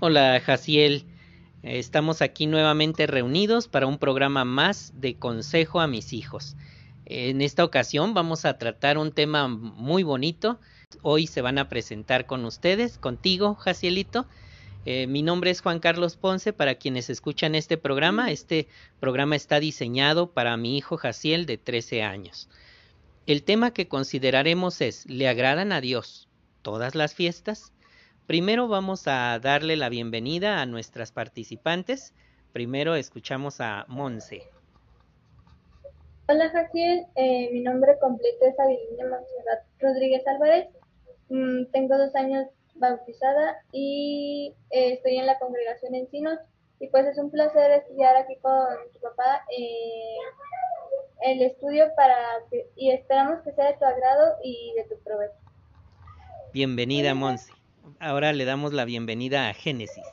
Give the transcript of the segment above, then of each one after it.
Hola, Jaciel. Estamos aquí nuevamente reunidos para un programa más de Consejo a mis hijos. En esta ocasión vamos a tratar un tema muy bonito. Hoy se van a presentar con ustedes, contigo, Jacielito. Eh, mi nombre es Juan Carlos Ponce. Para quienes escuchan este programa, este programa está diseñado para mi hijo Jaciel de 13 años. El tema que consideraremos es, ¿le agradan a Dios todas las fiestas? Primero vamos a darle la bienvenida a nuestras participantes. Primero escuchamos a Monse. Hola Jaciel, eh, mi nombre completo es Avilina Monserrat Rodríguez Álvarez. Mm, tengo dos años bautizada y eh, estoy en la congregación Encinos y pues es un placer estudiar aquí con tu papá eh, el estudio para y esperamos que sea de tu agrado y de tu provecho. Bienvenida Monse. Ahora le damos la bienvenida a Génesis.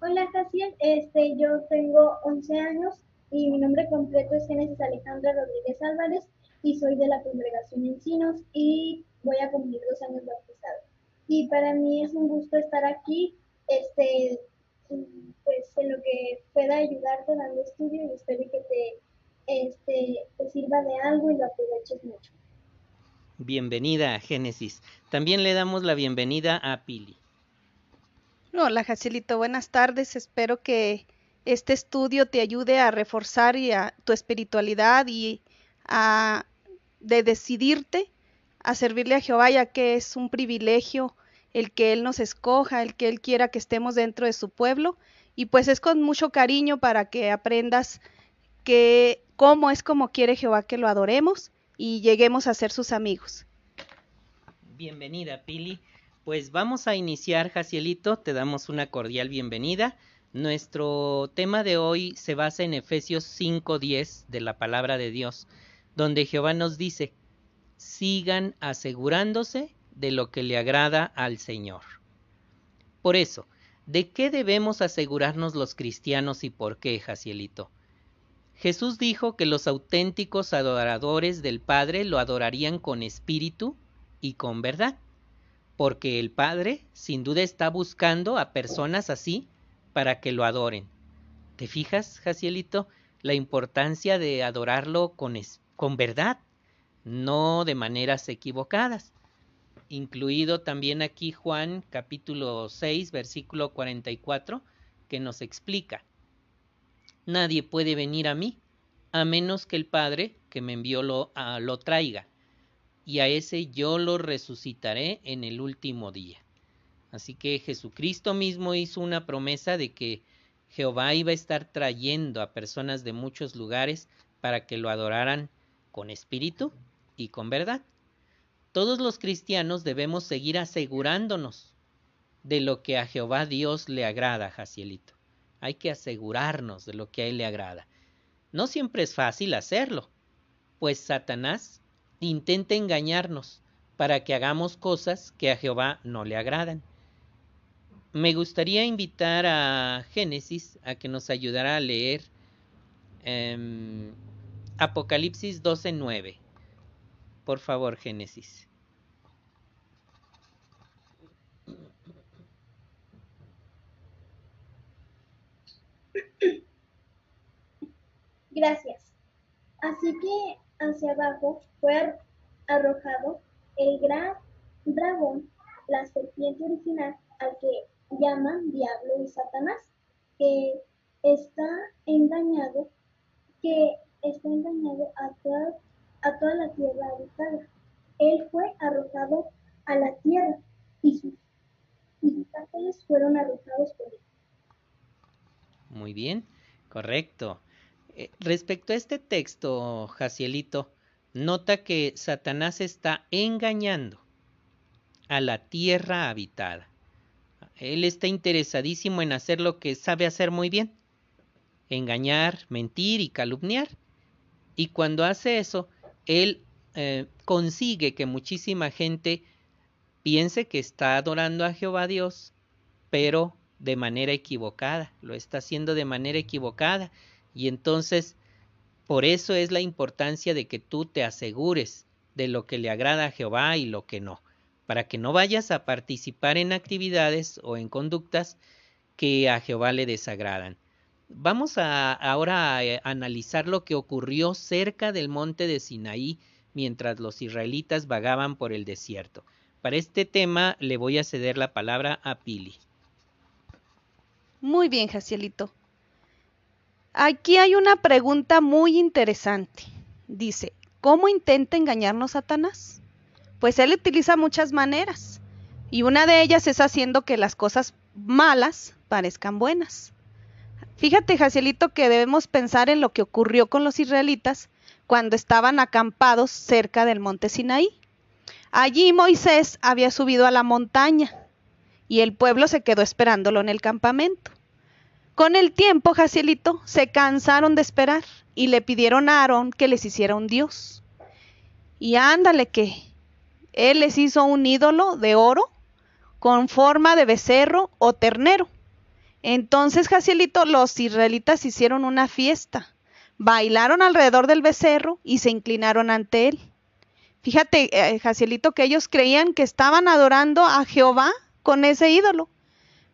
Hola Jaciel, este, yo tengo 11 años y mi nombre completo es Génesis Alejandra Rodríguez Álvarez y soy de la congregación Encinos y voy a cumplir dos años bautizado. Y para mí es un gusto estar aquí, este, pues en lo que pueda ayudarte dando estudio y espero que te, este, te sirva de algo y lo aproveches mucho. Bienvenida a Génesis. También le damos la bienvenida a Pili. Hola Jacielito, buenas tardes. Espero que este estudio te ayude a reforzar tu espiritualidad y a de decidirte a servirle a Jehová, ya que es un privilegio el que Él nos escoja, el que Él quiera que estemos dentro de su pueblo. Y pues es con mucho cariño para que aprendas que cómo es como quiere Jehová que lo adoremos y lleguemos a ser sus amigos. Bienvenida, Pili. Pues vamos a iniciar, Jacielito, te damos una cordial bienvenida. Nuestro tema de hoy se basa en Efesios 5:10 de la palabra de Dios, donde Jehová nos dice, sigan asegurándose de lo que le agrada al Señor. Por eso, ¿de qué debemos asegurarnos los cristianos y por qué, Jacielito? Jesús dijo que los auténticos adoradores del Padre lo adorarían con espíritu y con verdad, porque el Padre sin duda está buscando a personas así para que lo adoren. ¿Te fijas, Jacielito, la importancia de adorarlo con, verdad, no de maneras equivocadas? Incluido también aquí Juan capítulo 6, versículo 44, que nos explica, Nadie puede venir a mí a menos que el Padre que me envió lo, traiga, y a ese yo lo resucitaré en el último día. Así que Jesucristo mismo hizo una promesa de que Jehová iba a estar trayendo a personas de muchos lugares para que lo adoraran con espíritu y con verdad. Todos los cristianos debemos seguir asegurándonos de lo que a Jehová Dios le agrada, Jacielito. Hay que asegurarnos de lo que a Él le agrada. No siempre es fácil hacerlo, pues Satanás intenta engañarnos para que hagamos cosas que a Jehová no le agradan me gustaría invitar a Génesis a que nos ayudara a leer eh, Apocalipsis 12:9. Por favor, Génesis. Gracias. Así que hacia abajo fue arrojado el gran dragón, la serpiente original, al que llaman diablo y Satanás, que está engañado, que está engañado a toda, a toda la tierra habitada. Él fue arrojado a la tierra y sus, ángeles fueron arrojados por él. Muy bien, correcto. Eh, respecto a este texto, Jacielito, nota que Satanás está engañando a la tierra habitada. Él está interesadísimo en hacer lo que sabe hacer muy bien, engañar, mentir y calumniar. Y cuando hace eso, él eh, consigue que muchísima gente piense que está adorando a Jehová Dios, pero de manera equivocada, lo está haciendo de manera equivocada. Y entonces, por eso es la importancia de que tú te asegures de lo que le agrada a Jehová y lo que no para que no vayas a participar en actividades o en conductas que a Jehová le desagradan. Vamos a, ahora a, analizar lo que ocurrió cerca del monte de Sinaí mientras los israelitas vagaban por el desierto. Para este tema le voy a ceder la palabra a Pili. Muy bien, Jacielito. Aquí hay una pregunta muy interesante. Dice, ¿cómo intenta engañarnos Satanás? Pues él utiliza muchas maneras y una de ellas es haciendo que las cosas malas parezcan buenas. Fíjate, Jacielito, que debemos pensar en lo que ocurrió con los israelitas cuando estaban acampados cerca del monte Sinaí. Allí Moisés había subido a la montaña y el pueblo se quedó esperándolo en el campamento. Con el tiempo, Jacielito, se cansaron de esperar y le pidieron a Aarón que les hiciera un dios. Y ándale que él les hizo un ídolo de oro con forma de becerro o ternero. Entonces, Jacielito, los israelitas hicieron una fiesta, bailaron alrededor del becerro y se inclinaron ante él. Fíjate, eh, Jacielito, que ellos creían que estaban adorando a Jehová con ese ídolo.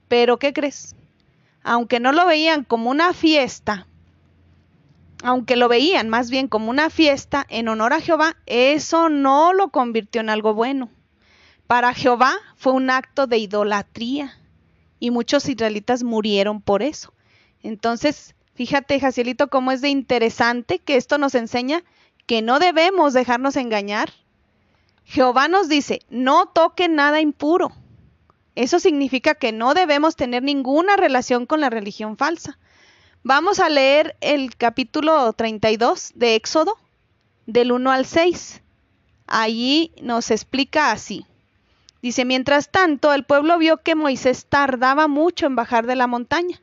Pero, ¿qué crees? Aunque no lo veían como una fiesta, aunque lo veían más bien como una fiesta en honor a Jehová, eso no lo convirtió en algo bueno. Para Jehová fue un acto de idolatría y muchos israelitas murieron por eso. Entonces, fíjate, Jacielito, cómo es de interesante que esto nos enseña que no debemos dejarnos engañar. Jehová nos dice, no toque nada impuro. Eso significa que no debemos tener ninguna relación con la religión falsa. Vamos a leer el capítulo 32 de Éxodo, del 1 al 6. Allí nos explica así. Dice, mientras tanto, el pueblo vio que Moisés tardaba mucho en bajar de la montaña.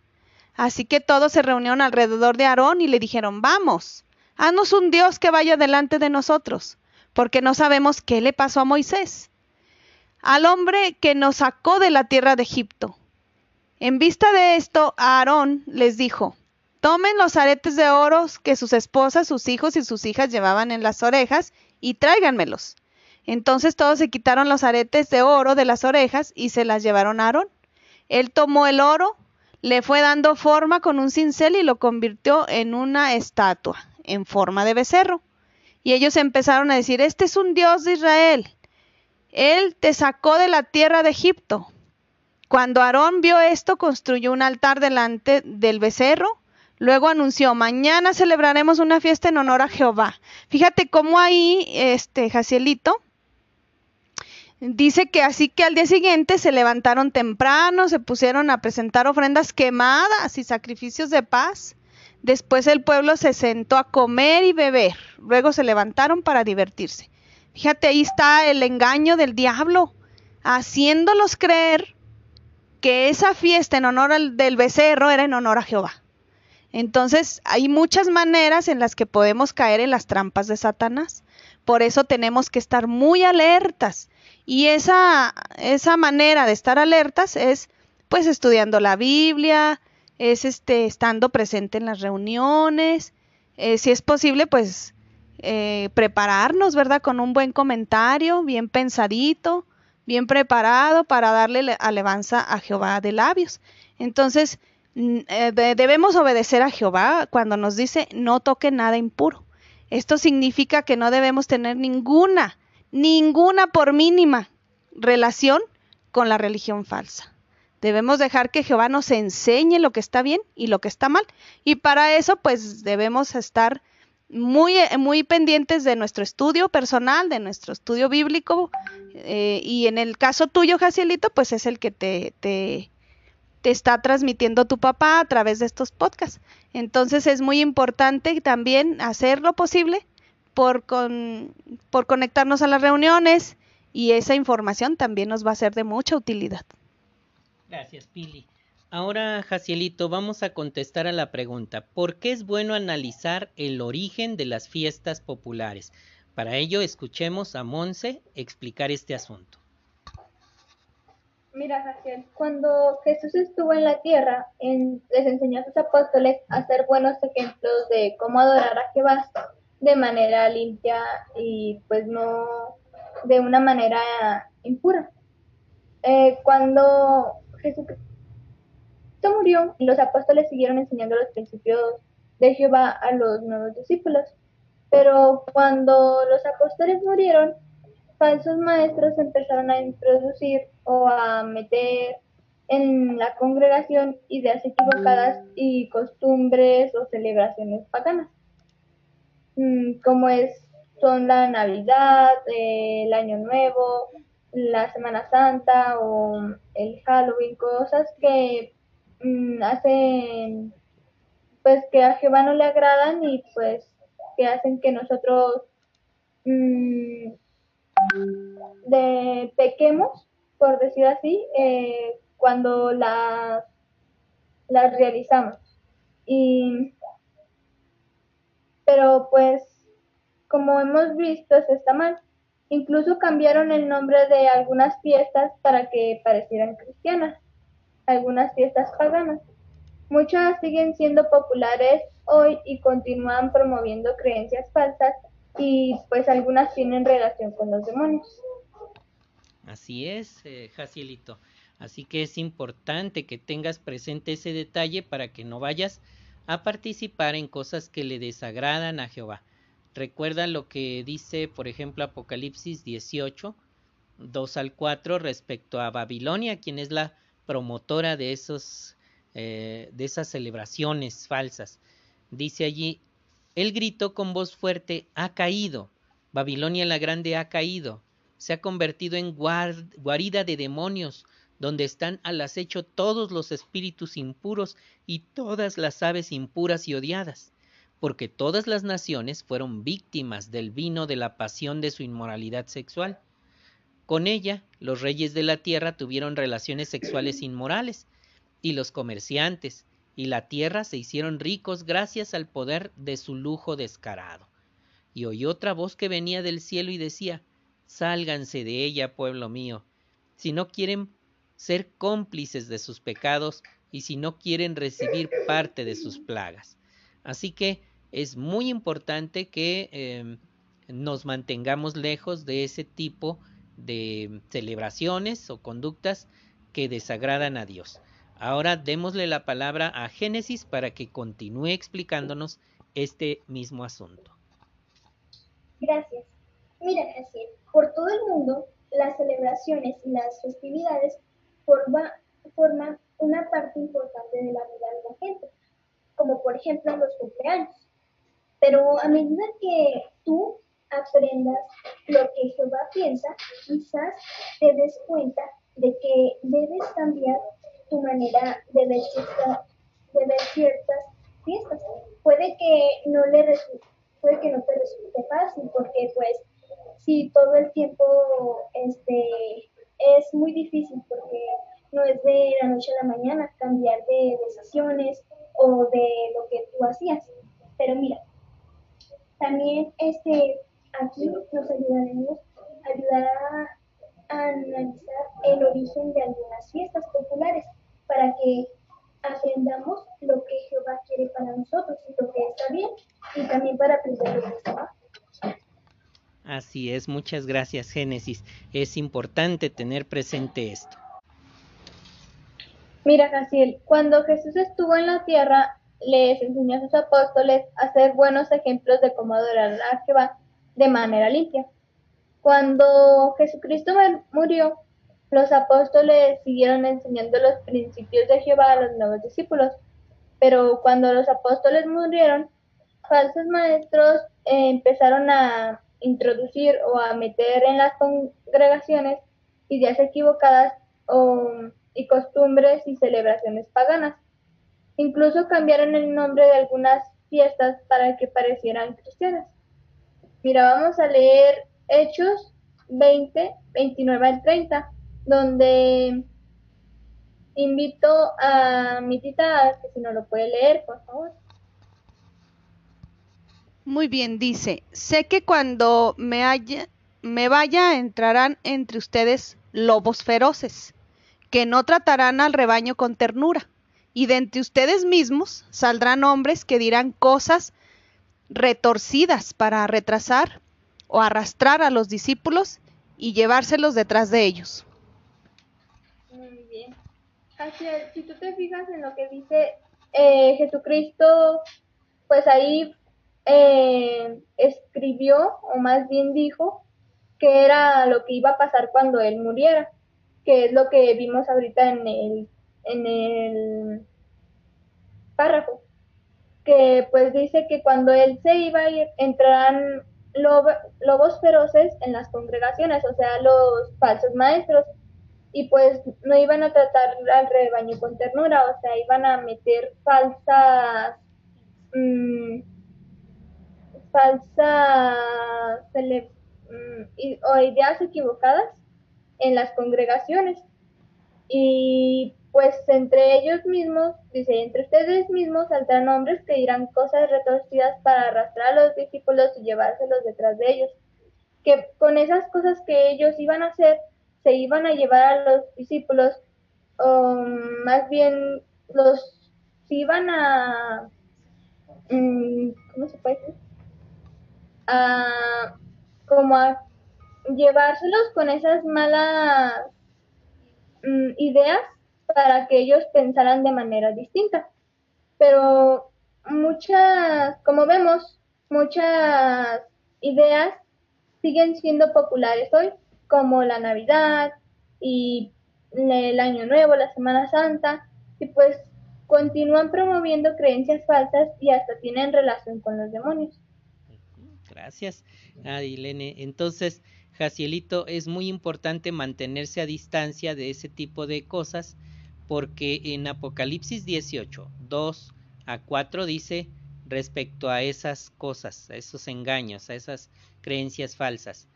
Así que todos se reunieron alrededor de Aarón y le dijeron, vamos, haznos un Dios que vaya delante de nosotros, porque no sabemos qué le pasó a Moisés al hombre que nos sacó de la tierra de Egipto. En vista de esto, Aarón les dijo, tomen los aretes de oro que sus esposas, sus hijos y sus hijas llevaban en las orejas y tráiganmelos. Entonces todos se quitaron los aretes de oro de las orejas y se las llevaron a Aarón. Él tomó el oro, le fue dando forma con un cincel y lo convirtió en una estatua, en forma de becerro. Y ellos empezaron a decir, este es un dios de Israel. Él te sacó de la tierra de Egipto. Cuando Aarón vio esto, construyó un altar delante del becerro. Luego anunció, mañana celebraremos una fiesta en honor a Jehová. Fíjate cómo ahí, este, Jacielito, dice que así que al día siguiente se levantaron temprano, se pusieron a presentar ofrendas quemadas y sacrificios de paz. Después el pueblo se sentó a comer y beber. Luego se levantaron para divertirse. Fíjate, ahí está el engaño del diablo, haciéndolos creer que esa fiesta en honor al, del becerro era en honor a Jehová. Entonces, hay muchas maneras en las que podemos caer en las trampas de Satanás. Por eso tenemos que estar muy alertas. Y esa, esa manera de estar alertas es pues estudiando la Biblia, es este estando presente en las reuniones, eh, si es posible, pues eh, prepararnos, ¿verdad? Con un buen comentario, bien pensadito, bien preparado para darle alabanza a Jehová de labios. Entonces, eh, debemos obedecer a Jehová cuando nos dice no toque nada impuro. Esto significa que no debemos tener ninguna, ninguna por mínima relación con la religión falsa. Debemos dejar que Jehová nos enseñe lo que está bien y lo que está mal. Y para eso, pues debemos estar muy, eh, muy pendientes de nuestro estudio personal, de nuestro estudio bíblico, eh, y en el caso tuyo, Jacielito, pues es el que te, te, te, está transmitiendo tu papá a través de estos podcasts. Entonces es muy importante también hacer lo posible por, con, por conectarnos a las reuniones y esa información también nos va a ser de mucha utilidad. Gracias, Pili. Ahora, Jacielito, vamos a contestar a la pregunta, ¿por qué es bueno analizar el origen de las fiestas populares? Para ello, escuchemos a Monse explicar este asunto. Mira, Jaciel, cuando Jesús estuvo en la tierra, les enseñó a sus apóstoles a hacer buenos ejemplos de cómo adorar a Jehová de manera limpia y pues no de una manera impura. Eh, cuando Jesucristo murió, los apóstoles siguieron enseñando los principios de Jehová a los nuevos discípulos. Pero cuando los apóstoles murieron, falsos maestros empezaron a introducir o a meter en la congregación ideas equivocadas y costumbres o celebraciones paganas, mm, como es son la Navidad, el Año Nuevo, la Semana Santa o el Halloween, cosas que mm, hacen pues que a Jehová no le agradan y pues que hacen que nosotros mm, pequemos, por decir así, eh, cuando las, las realizamos. Y, pero pues, como hemos visto, eso está mal. Incluso cambiaron el nombre de algunas fiestas para que parecieran cristianas, algunas fiestas paganas. Muchas siguen siendo populares hoy y continúan promoviendo creencias falsas y pues algunas tienen relación con los demonios. Así es, eh, Jacielito. Así que es importante que tengas presente ese detalle para que no vayas a participar en cosas que le desagradan a Jehová. Recuerda lo que dice, por ejemplo, Apocalipsis 18, 2 al 4 respecto a Babilonia, quien es la promotora de, esos, eh, de esas celebraciones falsas. Dice allí, el grito con voz fuerte, ha caído, Babilonia la Grande ha caído, se ha convertido en guarida de demonios, donde están al acecho todos los espíritus impuros y todas las aves impuras y odiadas, porque todas las naciones fueron víctimas del vino de la pasión de su inmoralidad sexual. Con ella, los reyes de la tierra tuvieron relaciones sexuales inmorales, y los comerciantes, y la tierra se hicieron ricos gracias al poder de su lujo descarado. Y oyó otra voz que venía del cielo y decía, Sálganse de ella, pueblo mío, si no quieren ser cómplices de sus pecados y si no quieren recibir parte de sus plagas. Así que es muy importante que em, nos mantengamos lejos de ese tipo de celebraciones o conductas que desagradan a Dios. Ahora démosle la palabra a Génesis para que continúe explicándonos este mismo asunto. Gracias. Mira, Jaciel, por todo el mundo, las celebraciones y las festividades forma, forman una parte importante de la vida de la gente, como por ejemplo los cumpleaños. Pero a medida que tú aprendas lo que Jehová piensa, quizás te des cuenta de que debes cambiar tu manera de ver, de ver ciertas fiestas. Puede que no le puede que no te resulte fácil porque pues si todo el tiempo este es muy difícil porque no es de la noche a la mañana cambiar de decisiones o de lo que tú hacías. Pero mira, también este, aquí nos ayudaremos a ayudar a analizar el origen de algunas fiestas populares para que aprendamos lo que Jehová quiere para nosotros y lo que está bien y también para aprender lo que está mal. Así es, muchas gracias Génesis. Es importante tener presente esto. Mira, Jaciel, cuando Jesús estuvo en la tierra, les enseñó a sus apóstoles a hacer buenos ejemplos de cómo adorar a Jehová de manera limpia. Cuando Jesucristo murió, los apóstoles siguieron enseñando los principios de Jehová a los nuevos discípulos, pero cuando los apóstoles murieron, falsos maestros eh, empezaron a introducir o a meter en las congregaciones ideas equivocadas y costumbres y celebraciones paganas. Incluso cambiaron el nombre de algunas fiestas para que parecieran cristianas. Mira, vamos a leer Hechos 20, 29 al 30, donde invito a mi tita, que si no lo puede leer, por favor. Muy bien, dice, sé que cuando me, haya, vaya entrarán entre ustedes lobos feroces, que no tratarán al rebaño con ternura, y de entre ustedes mismos saldrán hombres que dirán cosas retorcidas para retrasar o arrastrar a los discípulos y llevárselos detrás de ellos. Muy bien. Si tú te fijas en lo que dice eh, Jesucristo, pues ahí eh, escribió, o más bien dijo, que era lo que iba a pasar cuando él muriera, que es lo que vimos ahorita en el, en el párrafo, que pues dice que cuando él se iba a ir, entrarán lobos feroces en las congregaciones, o sea, los falsos maestros, y pues no iban a tratar al rebaño con ternura, o sea, iban a meter falsas, mm, falsas mm, ideas equivocadas en las congregaciones. Y pues entre ellos mismos, dice, entre ustedes mismos saldrán hombres que dirán cosas retorcidas para arrastrar a los discípulos y llevárselos detrás de ellos. Que con esas cosas que ellos iban a hacer, se iban a llevar a los discípulos, o más bien los iban a, mm, ¿cómo se puede decir? A, como a llevárselos con esas malas mm, ideas para que ellos pensaran de manera distinta. Pero muchas, como vemos, muchas ideas siguen siendo populares hoy, como la Navidad y el Año Nuevo, la Semana Santa, y pues continúan promoviendo creencias falsas y hasta tienen relación con los demonios. Gracias, Adilene. Entonces, Jacielito, es muy importante mantenerse a distancia de ese tipo de cosas porque en Apocalipsis 18, 2 a 4 dice respecto a esas cosas, a esos engaños, a esas creencias falsas.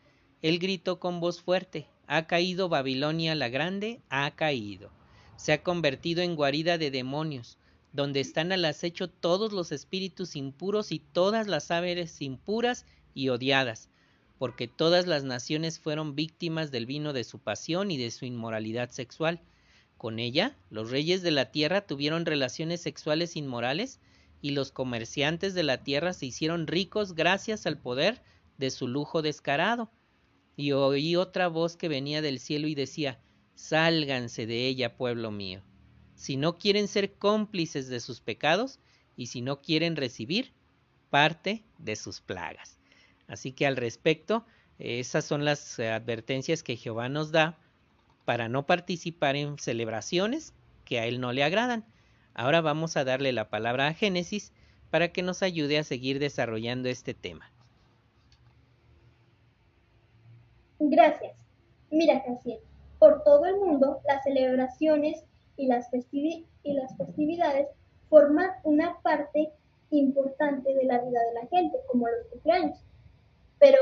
Él gritó con voz fuerte, ha caído Babilonia la grande, ha caído. Se ha convertido en guarida de demonios, donde están al acecho todos los espíritus impuros y todas las aves impuras y odiadas, porque todas las naciones fueron víctimas del vino de su pasión y de su inmoralidad sexual con ella, los reyes de la tierra tuvieron relaciones sexuales inmorales y los comerciantes de la tierra se hicieron ricos gracias al poder de su lujo descarado. Y oí otra voz que venía del cielo y decía, Sálganse de ella, pueblo mío. Si no quieren ser cómplices de sus pecados y si no quieren recibir parte de sus plagas. Así que al respecto, esas son las advertencias que Jehová nos da para no participar en celebraciones que a él no le agradan. Ahora vamos a darle la palabra a Génesis para que nos ayude a seguir desarrollando este tema. Gracias. Mira, Casiel, por todo el mundo las celebraciones y las, y las festividades forman una parte importante de la vida de la gente, como los cumpleaños. Pero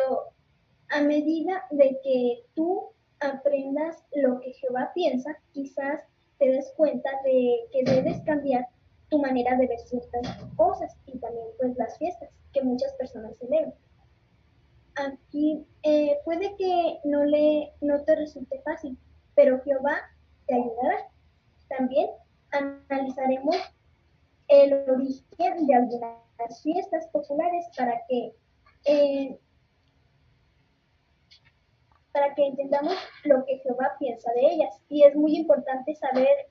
a medida de que tú aprendas lo que Jehová piensa, quizás te des cuenta de que debes cambiar tu manera de ver ciertas cosas y también pues las fiestas que muchas personas celebran. Aquí eh, puede que no, le, no te resulte fácil, pero Jehová te ayudará. También analizaremos el origen de algunas fiestas populares para que eh, para que entendamos lo que Jehová piensa de ellas. Y es muy importante saber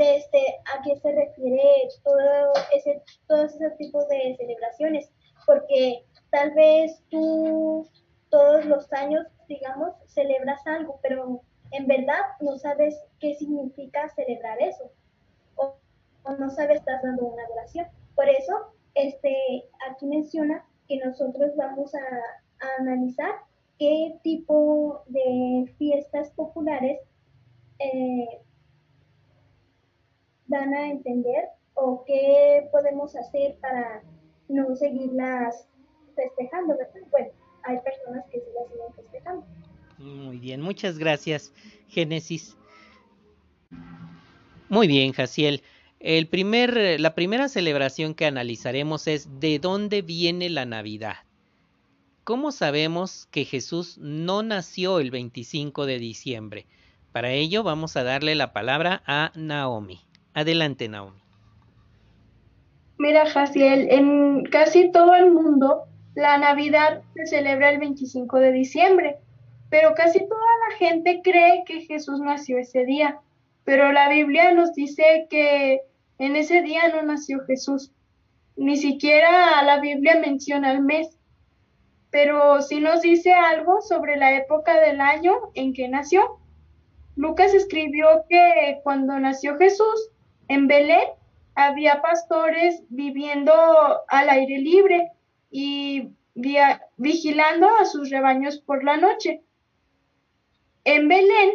este, a qué se refiere todo ese, todos esos tipos de celebraciones, porque tal vez tú todos los años, digamos, celebras algo, pero en verdad no sabes qué significa celebrar eso, o, no sabes, estás dando una adoración. Por eso, este, aquí menciona que nosotros vamos a analizar qué tipo de fiestas populares eh, dan a entender o qué podemos hacer para no seguirlas festejando, Bueno, hay personas que sí las siguen festejando. Muy bien, muchas gracias, Génesis. Muy bien, Jaciel. El primer, la primera celebración que analizaremos es de dónde viene la Navidad. ¿Cómo sabemos que Jesús no nació el 25 de diciembre? Para ello vamos a darle la palabra a Naomi. Adelante, Naomi. Mira, Jaciel, en casi todo el mundo la Navidad se celebra el 25 de diciembre. pero casi toda la gente cree que Jesús nació ese día. Pero la Biblia nos dice que en ese día no nació Jesús. Ni siquiera la Biblia menciona el mes. Pero sí nos dice algo sobre la época del año en que nació. Lucas escribió que cuando nació Jesús en Belén había pastores viviendo al aire libre y vigilando a sus rebaños por la noche. En Belén,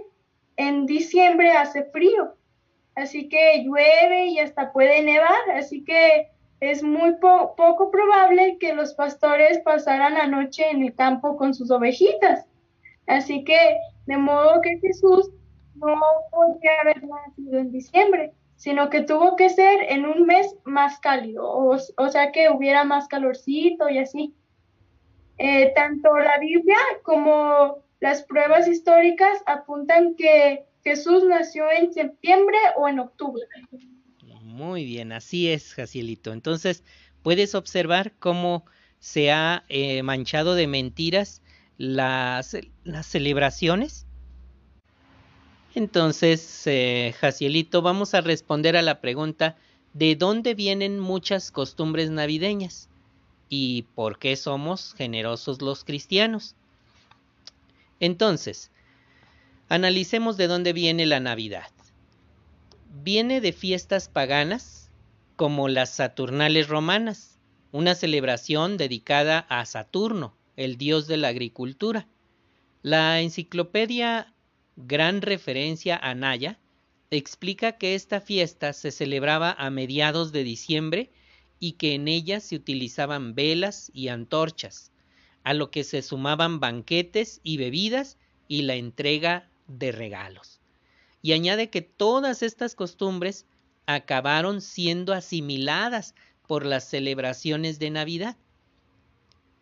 en diciembre hace frío, así que llueve y hasta puede nevar, así que es muy poco probable que los pastores pasaran la noche en el campo con sus ovejitas. Así que, de modo que Jesús no podía haber nacido en diciembre, sino que tuvo que ser en un mes más cálido, o, sea que hubiera más calorcito y así. Eh, tanto la Biblia como las pruebas históricas apuntan que Jesús nació en septiembre o en octubre. Muy bien, así es, Jacielito. Entonces, puedes observar cómo se ha eh, manchado de mentiras las, las celebraciones entonces, eh, Jacielito, vamos a responder a la pregunta ¿de dónde vienen muchas costumbres navideñas? ¿Y por qué somos generosos los cristianos? Entonces, analicemos de dónde viene la Navidad. Viene de fiestas paganas como las Saturnales romanas, una celebración dedicada a Saturno, el dios de la agricultura. La enciclopedia gran referencia a Naya, explica que esta fiesta se celebraba a mediados de diciembre y que en ella se utilizaban velas y antorchas, a lo que se sumaban banquetes y bebidas y la entrega de regalos. Y añade que todas estas costumbres acabaron siendo asimiladas por las celebraciones de Navidad.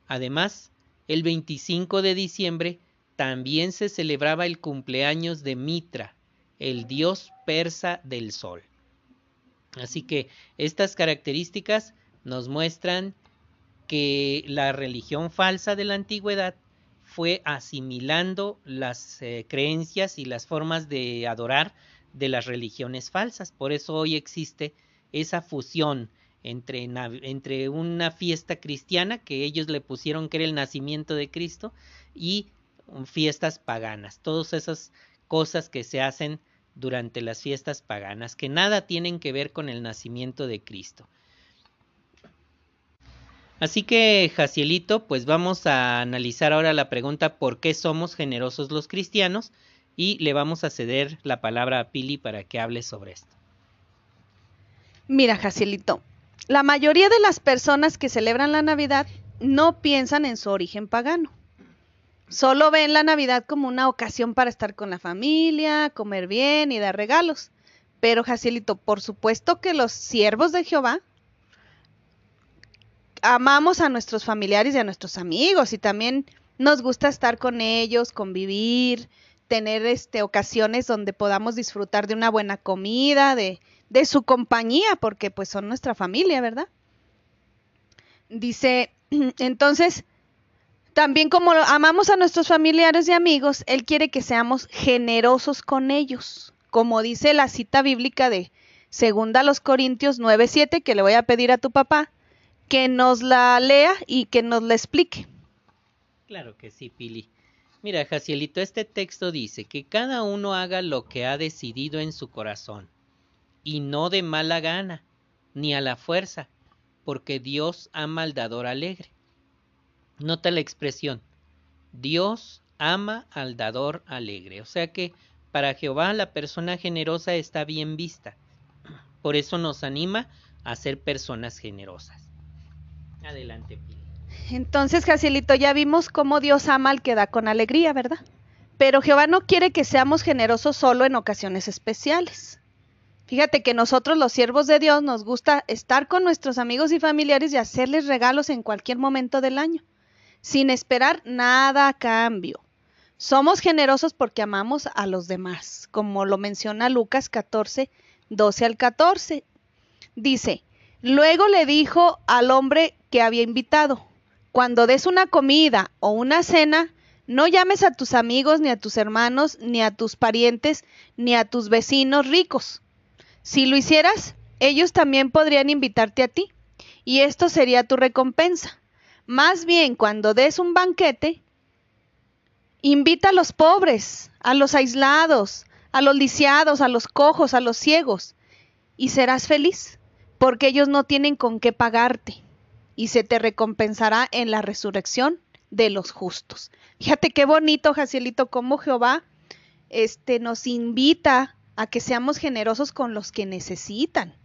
Además, el 25 de diciembre también se celebraba el cumpleaños de Mitra, el dios persa del sol. Así que estas características nos muestran que la religión falsa de la antigüedad fue asimilando las eh, creencias y las formas de adorar de las religiones falsas. Por eso hoy existe esa fusión entre, entre una fiesta cristiana que ellos le pusieron que era el nacimiento de Cristo y fiestas paganas, todas esas cosas que se hacen durante las fiestas paganas, que nada tienen que ver con el nacimiento de Cristo. Así que, Jacielito, pues vamos a analizar ahora la pregunta ¿por qué somos generosos los cristianos? Y le vamos a ceder la palabra a Pili para que hable sobre esto. Mira, Jacielito, la mayoría de las personas que celebran la Navidad no piensan en su origen pagano Solo ven la Navidad como una ocasión para estar con la familia, comer bien y dar regalos. Pero, Jacielito, por supuesto que los siervos de Jehová amamos a nuestros familiares y a nuestros amigos y también nos gusta estar con ellos, convivir, tener este ocasiones donde podamos disfrutar de una buena comida, de, de su compañía, porque pues son nuestra familia, ¿verdad? Dice, entonces, también como amamos a nuestros familiares y amigos, Él quiere que seamos generosos con ellos, como dice la cita bíblica de Segunda los Corintios 9:7, que le voy a pedir a tu papá que nos la lea y que nos la explique. Claro que sí, Pili. Mira, Jacielito, este texto dice que cada uno haga lo que ha decidido en su corazón, y no de mala gana, ni a la fuerza, porque Dios ama al dador alegre. Nota la expresión. Dios ama al dador alegre. O sea que para Jehová la persona generosa está bien vista. Por eso nos anima a ser personas generosas. Adelante, Pili. Entonces, Jacielito, ya vimos cómo Dios ama al que da con alegría, ¿verdad? Pero Jehová no quiere que seamos generosos solo en ocasiones especiales. Fíjate que nosotros los siervos de Dios nos gusta estar con nuestros amigos y familiares y hacerles regalos en cualquier momento del año sin esperar nada a cambio. Somos generosos porque amamos a los demás, como lo menciona Lucas 14, 12 al 14. Dice, luego le dijo al hombre que había invitado, cuando des una comida o una cena, No llames a tus amigos, ni a tus hermanos, ni a tus parientes, ni a tus vecinos ricos. Si lo hicieras, ellos también podrían invitarte a ti, y esto sería tu recompensa. Más bien, cuando des un banquete, invita a los pobres, a los aislados, a los lisiados, a los cojos, a los ciegos, y serás feliz, porque ellos no tienen con qué pagarte, y se te recompensará en la resurrección de los justos. Fíjate qué bonito, Jacielito, cómo Jehová este, nos invita a que seamos generosos con los que necesitan,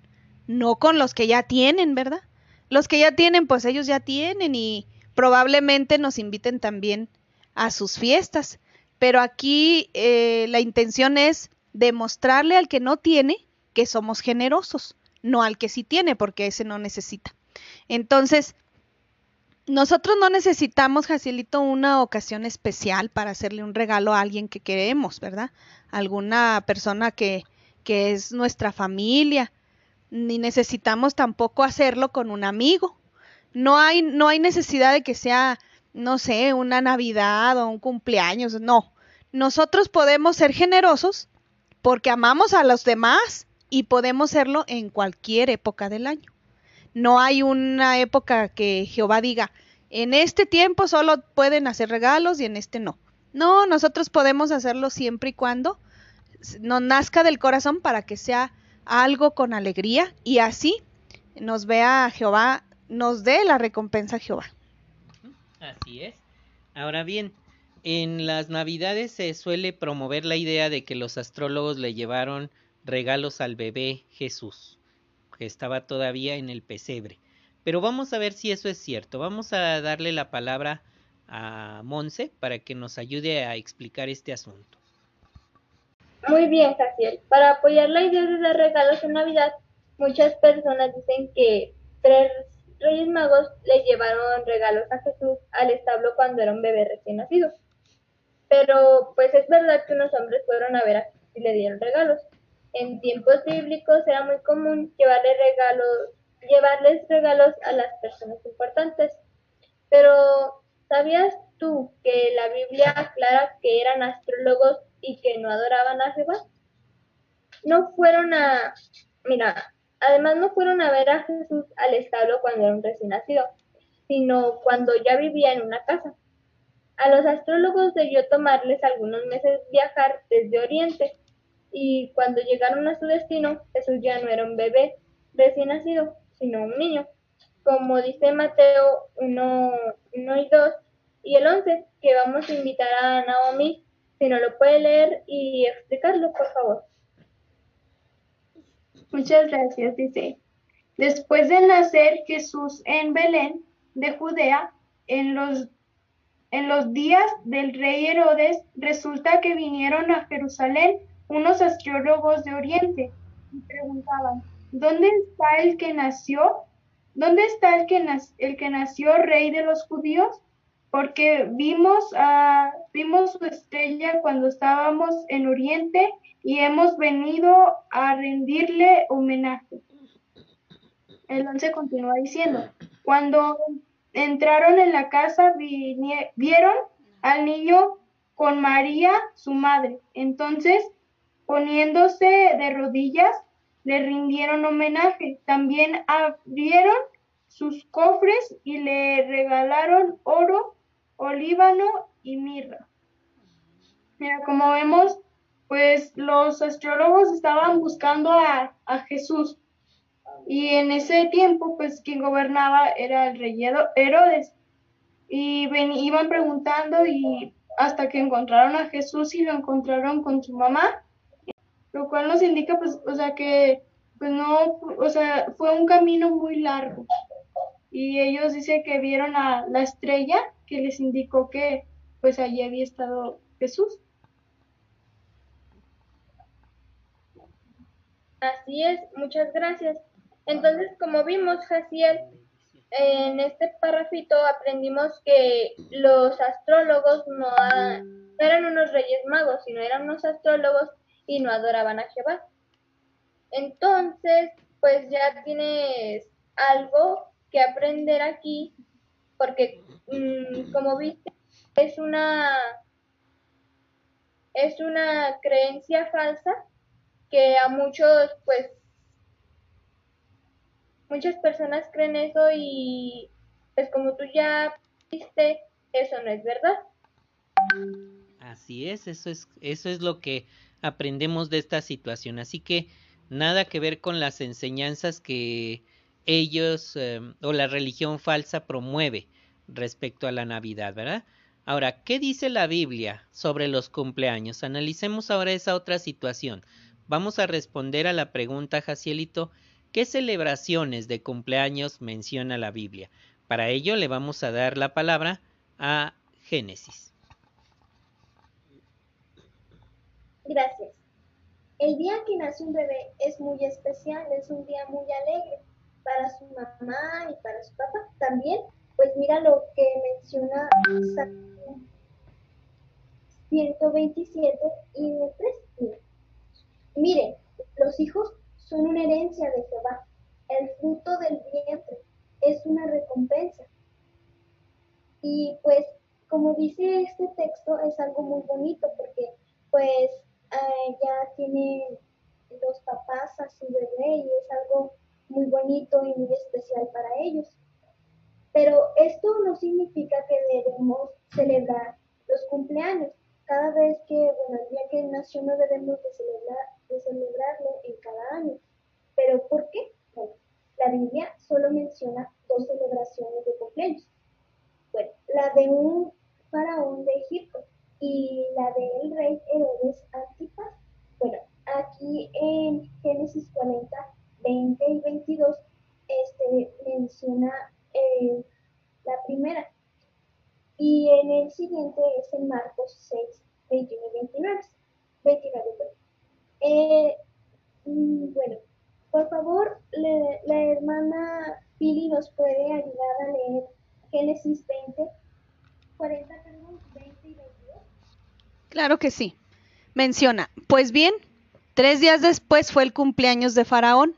no con los que ya tienen, ¿verdad? Los que ya tienen, pues ellos ya tienen y probablemente nos inviten también a sus fiestas. Pero aquí eh, la intención es demostrarle al que no tiene que somos generosos, no al que sí tiene, porque ese no necesita. Entonces, nosotros no necesitamos, Jacilito, una ocasión especial para hacerle un regalo a alguien que queremos, ¿verdad? Alguna persona que, que es nuestra familia. Ni necesitamos tampoco hacerlo con un amigo. No hay, no hay necesidad de que sea, no sé, una Navidad o un cumpleaños. No. Nosotros podemos ser generosos porque amamos a los demás y podemos serlo en cualquier época del año. No hay una época que Jehová diga, en este tiempo solo pueden hacer regalos y en este no. No, nosotros podemos hacerlo siempre y cuando nos nazca del corazón para que sea algo con alegría y así nos vea Jehová, nos dé la recompensa Jehová. Así es. Ahora bien, en las navidades se suele promover la idea de que los astrólogos le llevaron regalos al bebé Jesús que estaba todavía en el pesebre. Pero vamos a ver si eso es cierto. Vamos a darle la palabra a Monse para que nos ayude a explicar este asunto. Muy bien, Jaciel. Para apoyar la idea de dar regalos en Navidad, muchas personas dicen que tres Reyes Magos le llevaron regalos a Jesús al establo cuando era un bebé recién nacido. Pero pues es verdad que unos hombres fueron a ver a Jesús y le dieron regalos. En tiempos bíblicos era muy común llevarle regalos, llevarles regalos a las personas importantes. Pero, ¿sabías tú que la Biblia aclara que eran astrólogos y que no adoraban a Jehová? No fueron a, mira, además no fueron a ver a Jesús al establo cuando era un recién nacido, sino cuando ya vivía en una casa. A los astrólogos debió tomarles algunos meses viajar desde Oriente y cuando llegaron a su destino, Jesús ya no era un bebé recién nacido, sino un niño, como dice Mateo 1, 1 y 2 y el 11, que vamos a invitar a Naomi, si no lo puede leer y explicarlo, por favor. Muchas gracias, dice. Después de nacer Jesús en Belén de Judea, en los, en los días del rey Herodes, resulta que vinieron a Jerusalén unos astrólogos de Oriente y preguntaban, ¿dónde está el que nació? ¿Dónde está el que, el que nació rey de los judíos? Porque vimos, vimos su estrella cuando estábamos en Oriente y hemos venido a rendirle homenaje. El once continúa diciendo, cuando entraron en la casa vieron al niño con María, su madre. Entonces Poniéndose de rodillas, le rindieron homenaje. También abrieron sus cofres y le regalaron oro, olíbano y mirra. Mira, como vemos, pues los astrólogos estaban buscando a, Jesús. Y en ese tiempo, pues quien gobernaba era el rey Herodes. Y iban preguntando y hasta que encontraron a Jesús y lo encontraron con su mamá lo cual nos indica, pues, o sea, que, pues no, o sea, fue un camino muy largo. Y ellos dicen que vieron a la estrella que les indicó que, pues, allí había estado Jesús. Así es, muchas gracias. Entonces, como vimos, Jaciel, en este párrafito aprendimos que los astrólogos no, no eran unos reyes magos, sino eran unos astrólogos y no adoraban a Jehová. Entonces, pues ya tienes algo que aprender aquí, porque mm, como viste, es una es una creencia falsa que a muchos pues muchas personas creen eso y pues como tú ya viste eso no es verdad. Así es, eso es eso es lo que aprendemos de esta situación. Así que nada que ver con las enseñanzas que ellos eh, o la religión falsa promueve respecto a la Navidad, ¿verdad? Ahora, ¿qué dice la Biblia sobre los cumpleaños? Analicemos ahora esa otra situación. Vamos a responder a la pregunta, Jacielito, ¿qué celebraciones de cumpleaños menciona la Biblia? Para ello le vamos a dar la palabra a Génesis. Gracias. El día que nace un bebé es muy especial, es un día muy alegre para su mamá y para su papá. También, pues mira lo que menciona 127 y 3. Miren, los hijos son una herencia de Jehová. El fruto del vientre es una recompensa. Y pues, como dice este texto, es algo muy bonito porque pues eh, ya tiene los papás a su bebé y es algo muy bonito y muy especial para ellos. Pero esto no significa que debemos celebrar los cumpleaños. Cada vez que, bueno, el día que nació no debemos de, celebrar, de celebrarlo en cada año. ¿Pero por qué? Bueno, la Biblia solo menciona dos celebraciones de cumpleaños. Bueno, la de un faraón de Egipto y la del rey Herodes Antipas. Bueno, aquí en Génesis 40, 20 y 22, este, menciona eh, la primera. Y en el siguiente es en Marcos 6, 21 y 29. 29 eh, mm, bueno, por favor, la hermana Pili nos puede ayudar a leer Génesis 20, 40, 20 y 22. Claro que sí. Menciona, pues bien, tres días después fue el cumpleaños de Faraón,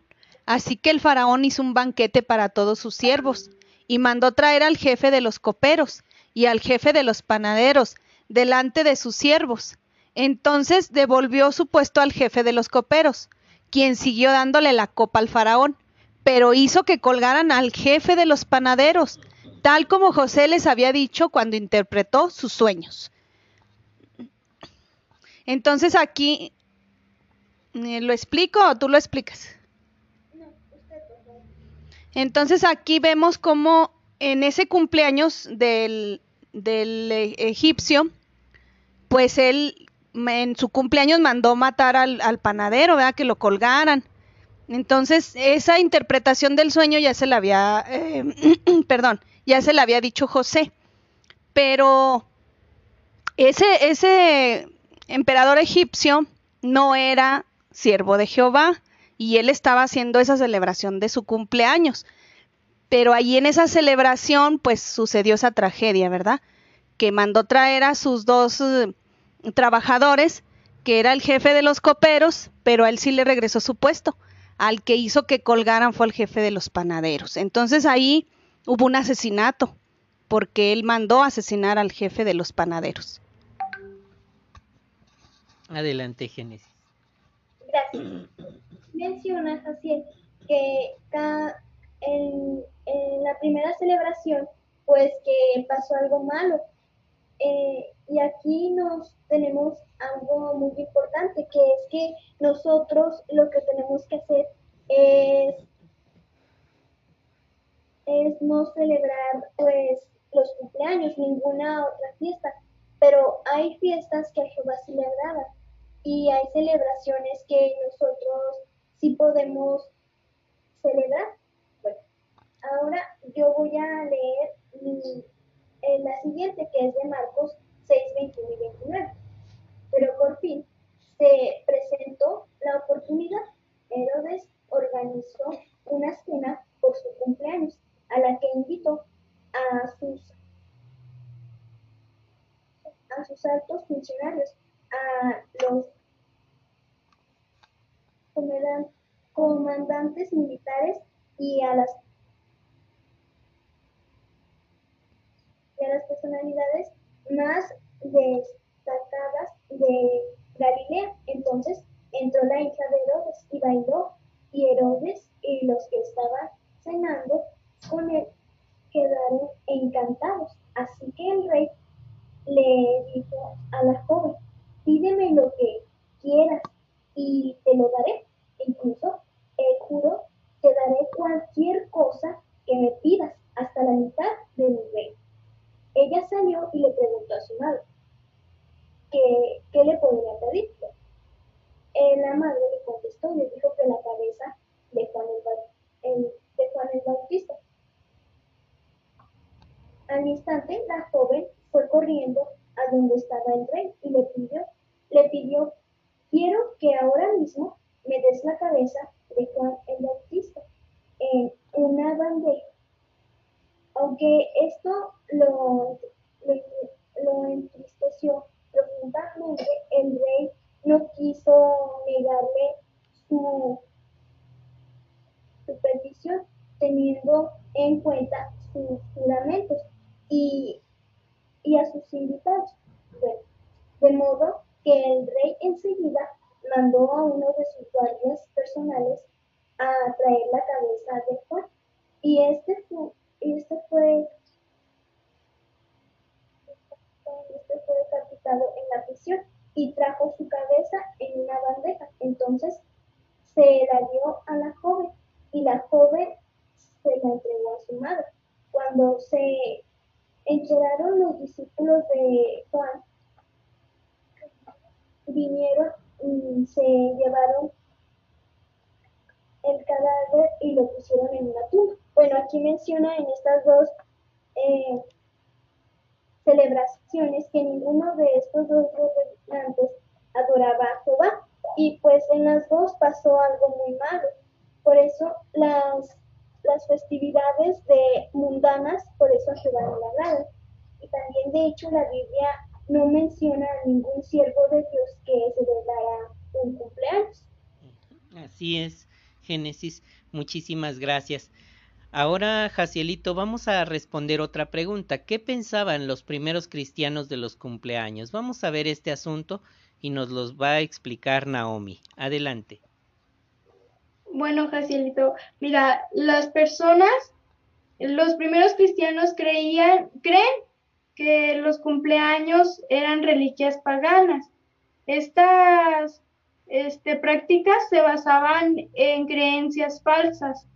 así que el faraón hizo un banquete para todos sus siervos y mandó traer al jefe de los coperos y al jefe de los panaderos delante de sus siervos. Entonces devolvió su puesto al jefe de los coperos, quien siguió dándole la copa al faraón, pero hizo que colgaran al jefe de los panaderos, tal como José les había dicho cuando interpretó sus sueños. Entonces aquí, eh, ¿lo explico o tú lo explicas? Entonces aquí vemos cómo en ese cumpleaños del, del e, egipcio, pues él en su cumpleaños mandó matar al, al panadero, ¿verdad? Que lo colgaran. Entonces, esa interpretación del sueño ya se la había, eh, perdón, ya se la había dicho José. Pero ese, ese emperador egipcio no era siervo de Jehová y él estaba haciendo esa celebración de su cumpleaños. Pero allí en esa celebración pues sucedió esa tragedia, ¿verdad? Que mandó traer a sus dos eh, trabajadores, que era el jefe de los coperos, pero a él sí le regresó su puesto. Al que hizo que colgaran fue el jefe de los panaderos. Entonces ahí hubo un asesinato, porque él mandó asesinar al jefe de los panaderos. Adelante, Génesis. Gracias. Mencionas así que en, la primera celebración, pues que pasó algo malo. Eh, y aquí nos tenemos algo muy importante, que es que nosotros lo que tenemos que hacer es, es no celebrar pues los cumpleaños, ninguna otra fiesta, pero hay fiestas que a Jehová se le agrada y hay celebraciones que nosotros sí podemos celebrar. Bueno, ahora yo voy a leer en la siguiente, que es de Marcos 6, 21 y 29. Pero por fin se presentó la oportunidad. Herodes organizó una cena por su cumpleaños, a la que invitó a sus, a sus altos funcionarios a los comandantes militares y a las y a las personalidades más destacadas de Galilea. Entonces entró la hija de Herodes y bailó, y Herodes y los que estaban cenando con él quedaron encantados. Así que el rey le dijo a la joven, pídeme lo que quieras y te lo daré. Incluso el juro, te daré cualquier cosa que me pidas, hasta la mitad de mi rey. Ella salió y le preguntó a su madre, ¿qué, le podría pedir? La madre le contestó y le dijo que la cabeza de Juan el Bautista. Al instante, la joven fue corriendo a donde estaba el rey y le pidió, le pidió, quiero que ahora mismo me des la cabeza de Juan el Bautista en una bandeja. Aunque esto lo, lo, entristeció profundamente, el rey no quiso negarle su, su petición, teniendo en cuenta sus juramentos y, y a sus invitados. de modo que el rey enseguida mandó a uno de sus guardias personales a traer la cabeza de Juan. Y este fue, este fue, este fue decapitado en la prisión y trajo su cabeza en una bandeja. Entonces se la dio a la joven y la joven se la entregó a su madre. Cuando se enteraron los discípulos de Juan, vinieron y se llevaron el cadáver y lo pusieron en una tumba. Bueno, aquí menciona en estas dos eh, celebraciones que ninguno de estos dos gobernantes adoraba a Jehová y pues en las dos pasó algo muy malo. Por eso las, las festividades de mundanas, por eso Jehová no le agrada. Y también de hecho la Biblia no menciona a ningún siervo de Dios que celebrara un cumpleaños. Así es, Génesis. Muchísimas gracias. Ahora, Jacielito, vamos a responder otra pregunta. ¿Qué pensaban los primeros cristianos de los cumpleaños? Vamos a ver este asunto y nos los va a explicar Naomi. Adelante. Bueno, Jacielito, mira, las personas, los primeros cristianos creían, creen que los cumpleaños eran reliquias paganas. Estas este, prácticas se basaban en creencias falsas.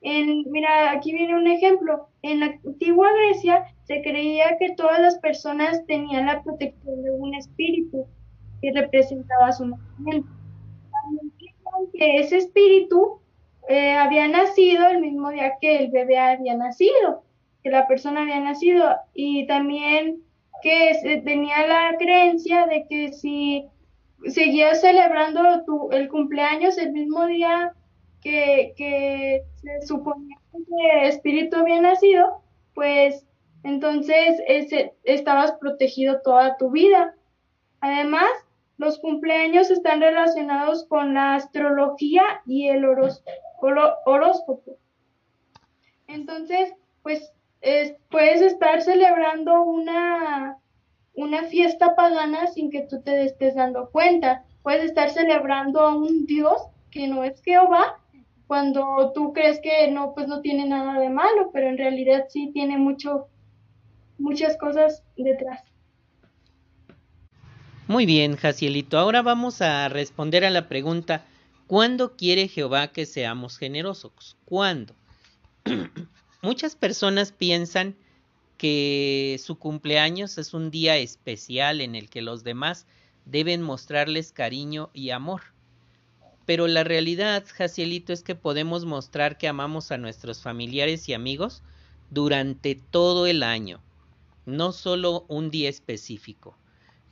En, mira, aquí viene un ejemplo. En la antigua Grecia se creía que todas las personas tenían la protección de un espíritu que representaba su nacimiento. Que ese espíritu eh, había nacido el mismo día que el bebé había nacido que la persona había nacido y también que se tenía la creencia de que si seguías celebrando tu, el cumpleaños el mismo día que, que se suponía que el espíritu había nacido, pues entonces ese, estabas protegido toda tu vida. Además, los cumpleaños están relacionados con la astrología y el horóscopo. Entonces, pues puedes estar celebrando una, una fiesta pagana sin que tú te estés dando cuenta. Puedes estar celebrando a un Dios que no es Jehová cuando tú crees que no, pues no tiene nada de malo, pero en realidad sí tiene mucho, muchas cosas detrás. Muy bien, Jacielito. Ahora vamos a responder a la pregunta, ¿cuándo quiere Jehová que seamos generosos? ¿Cuándo? Muchas personas piensan que su cumpleaños es un día especial en el que los demás deben mostrarles cariño y amor. Pero la realidad, Jacielito, es que podemos mostrar que amamos a nuestros familiares y amigos durante todo el año, no solo un día específico.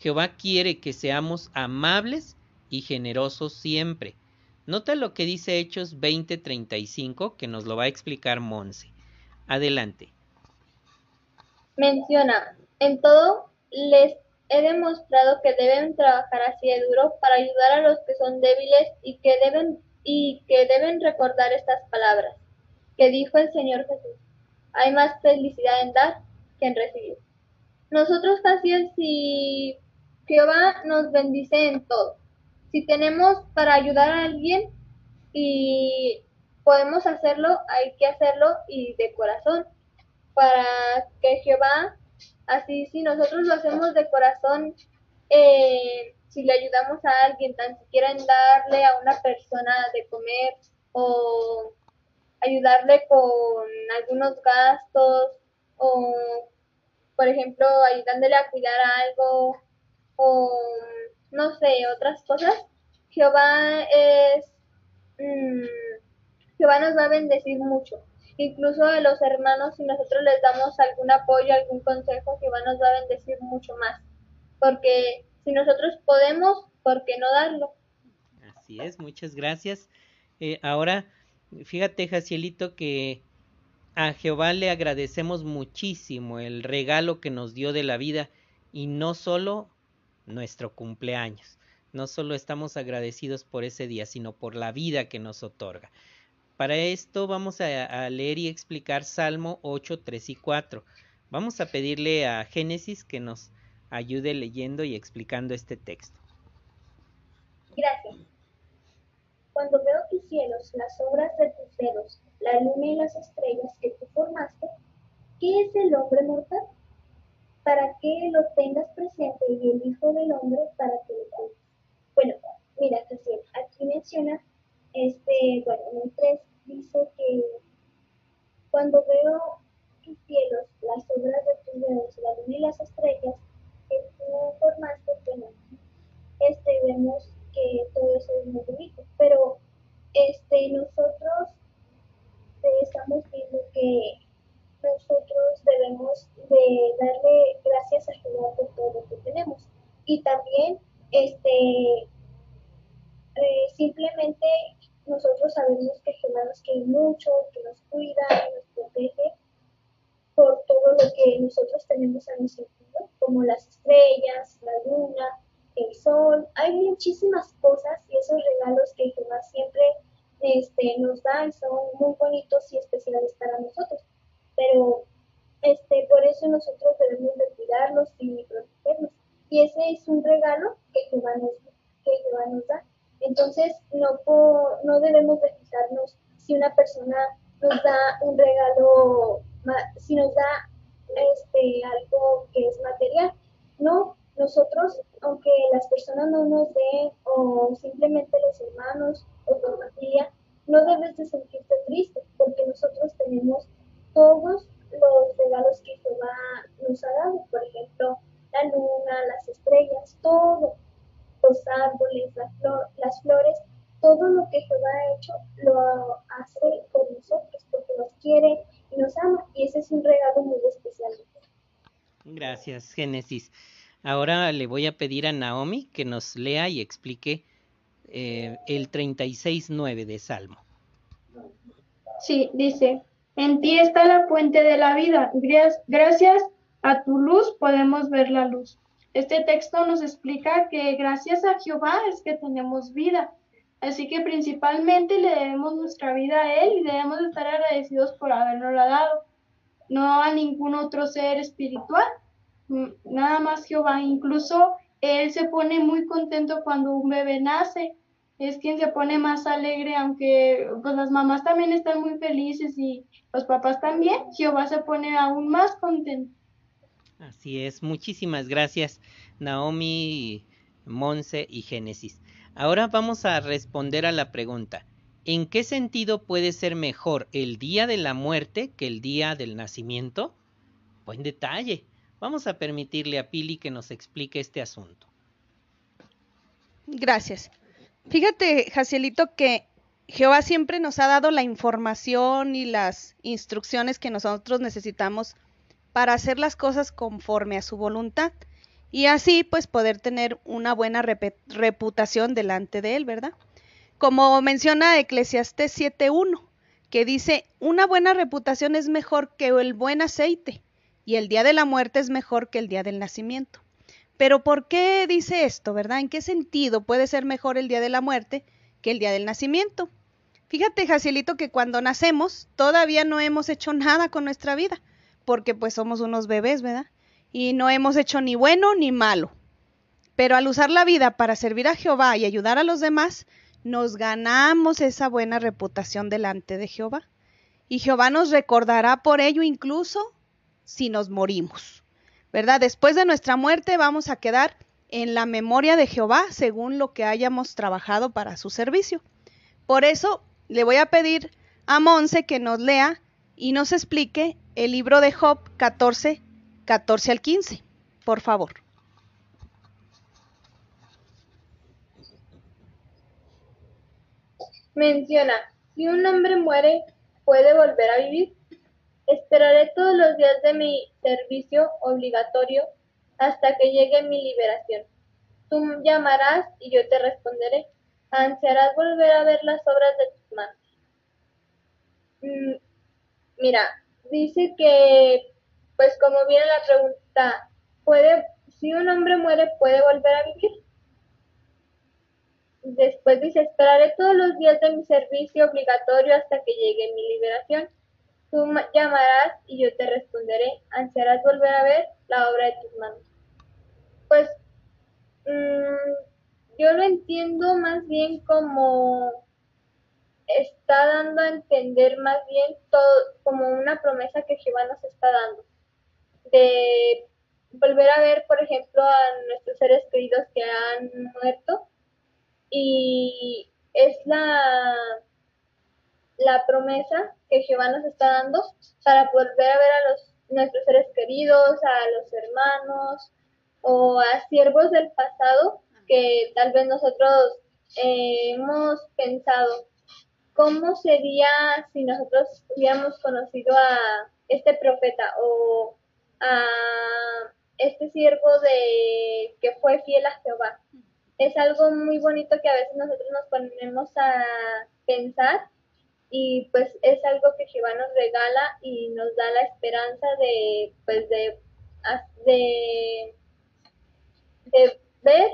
Jehová quiere que seamos amables y generosos siempre. Nota lo que dice Hechos 20:35, que nos lo va a explicar Monse. Adelante. Menciona, en todo les he demostrado que deben trabajar así de duro para ayudar a los que son débiles y que deben y que deben recordar estas palabras que dijo el Señor Jesús. Hay más felicidad en dar que en recibir. nosotros casi si Jehová nos bendice en todo. Si tenemos para ayudar a alguien y podemos hacerlo, hay que hacerlo y de corazón, para que Jehová, así si nosotros lo hacemos de corazón, eh, si le ayudamos a alguien, tan siquiera en darle a una persona de comer o ayudarle con algunos gastos o, por ejemplo, ayudándole a cuidar algo o, no sé, otras cosas, Jehová es, mm, Jehová nos va a bendecir mucho. Incluso a los hermanos, si nosotros les damos algún apoyo, algún consejo, Jehová nos va a bendecir mucho más. Porque si nosotros podemos, ¿por qué no darlo? Así es, muchas gracias. Eh, ahora, fíjate, Jacielito, que a Jehová le agradecemos muchísimo el regalo que nos dio de la vida y no solo nuestro cumpleaños. No solo estamos agradecidos por ese día, sino por la vida que nos otorga. Para esto vamos a, leer y explicar Salmo 8, 3 y 4. Vamos a pedirle a Génesis que nos ayude leyendo y explicando este texto. Gracias. Cuando veo tus cielos, las obras de tus dedos, la luna y las estrellas que tú formaste, ¿qué es el hombre mortal? Para que lo tengas presente y el Hijo del Hombre para que lo. Bueno, mira, aquí menciona, este, bueno, en el 3 dice que cuando veo tus cielos, las obras de tus dedos, la luna y las estrellas que tú formaste, bueno, este, vemos que todo eso es muy bonito, pero este, nosotros estamos viendo que nosotros debemos de darle gracias a Jehová por todo lo que tenemos. Y también, este, eh, simplemente nosotros sabemos que Jehová nos quiere mucho, que nos cuida y nos protege por todo lo que nosotros tenemos a nuestro alrededor, como las estrellas, la luna, el sol. Hay muchísimas cosas y esos regalos que Jehová siempre este, nos da y son muy bonitos y especiales para nosotros. Pero este, por eso nosotros debemos de cuidarlos y protegerlos. Y ese es un regalo que Jehová nos, que Jehová nos da. Entonces, no, no debemos de fijarnos si una persona nos da un regalo, si nos da este, algo que es material. No, nosotros, aunque las personas no nos den, o simplemente los hermanos o tu familia, no debes de sentirte triste, porque nosotros tenemos todos los regalos que Jehová nos ha dado, por ejemplo, la luna, las estrellas, todo, los árboles, las flores, todo lo que Jehová ha hecho lo hace por nosotros, porque nos quiere y nos ama, y ese es un regalo muy especial. Gracias, Génesis. Ahora le voy a pedir a Naomi que nos lea y explique eh, el 36.9 de Salmo. Sí, dice, en ti está la fuente de la vida. Gracias a tu luz podemos ver la luz. Este texto nos explica que gracias a Jehová es que tenemos vida. Así que principalmente le debemos nuestra vida a Él y debemos estar agradecidos por habernos la dado, no a ningún otro ser espiritual. Mm, nada más Jehová. Incluso Él se pone muy contento cuando un bebé nace. Es quien se pone más alegre, aunque pues las mamás también están muy felices y los papás también. Jehová se pone aún más contento. Así es. Muchísimas gracias, Naomi, Monse y Génesis. Ahora vamos a responder a la pregunta. ¿En qué sentido puede ser mejor el día de la muerte que el día del nacimiento? Buen detalle. Vamos a permitirle a Pili que nos explique este asunto. Gracias. Fíjate, Jacielito, que Jehová siempre nos ha dado la información y las instrucciones que nosotros necesitamos para hacer las cosas conforme a su voluntad y así pues poder tener una buena reputación delante de él, ¿verdad? Como menciona Eclesiastés 7.1, que dice, una buena reputación es mejor que el buen aceite y el día de la muerte es mejor que el día del nacimiento. Pero ¿por qué dice esto, verdad? ¿En qué sentido puede ser mejor el día de la muerte que el día del nacimiento? Fíjate, Jacielito, que cuando nacemos todavía no hemos hecho nada con nuestra vida, porque pues somos unos bebés, ¿verdad? y no hemos hecho ni bueno ni malo. Pero al usar la vida para servir a Jehová y ayudar a los demás, nos ganamos esa buena reputación delante de Jehová. Y Jehová nos recordará por ello incluso si nos morimos. ¿Verdad? Después de nuestra muerte vamos a quedar en la memoria de Jehová según lo que hayamos trabajado para su servicio. Por eso le voy a pedir a Monse que nos lea y nos explique el libro de Job 14, 14 al 15, por favor. Menciona, si un hombre muere, ¿puede volver a vivir? Esperaré todos los días de mi servicio obligatorio hasta que llegue mi liberación. Tú llamarás y yo te responderé. Ansiarás volver a ver las obras de tus manos. Mm, mira, dice que, pues como viene la pregunta, ¿puede, si un hombre muere, puede volver a vivir? Después dice, esperaré todos los días de mi servicio obligatorio hasta que llegue mi liberación. Tú llamarás y yo te responderé. Ansiarás volver a ver la obra de tus manos. Pues mm, yo lo entiendo más bien como está dando a entender más bien todo como una promesa que Jehová nos está dando. De volver a ver, por ejemplo, a nuestros seres queridos que han muerto y es la, la promesa que Jehová nos está dando para volver a ver a los, nuestros seres queridos, a los hermanos o a siervos del pasado que tal vez nosotros eh, hemos pensado. Cómo sería si nosotros hubiéramos conocido a este profeta o a este siervo de que fue fiel a Jehová es algo muy bonito que a veces nosotros nos ponemos a pensar y pues es algo que Jehová nos regala y nos da la esperanza de pues de, de, ver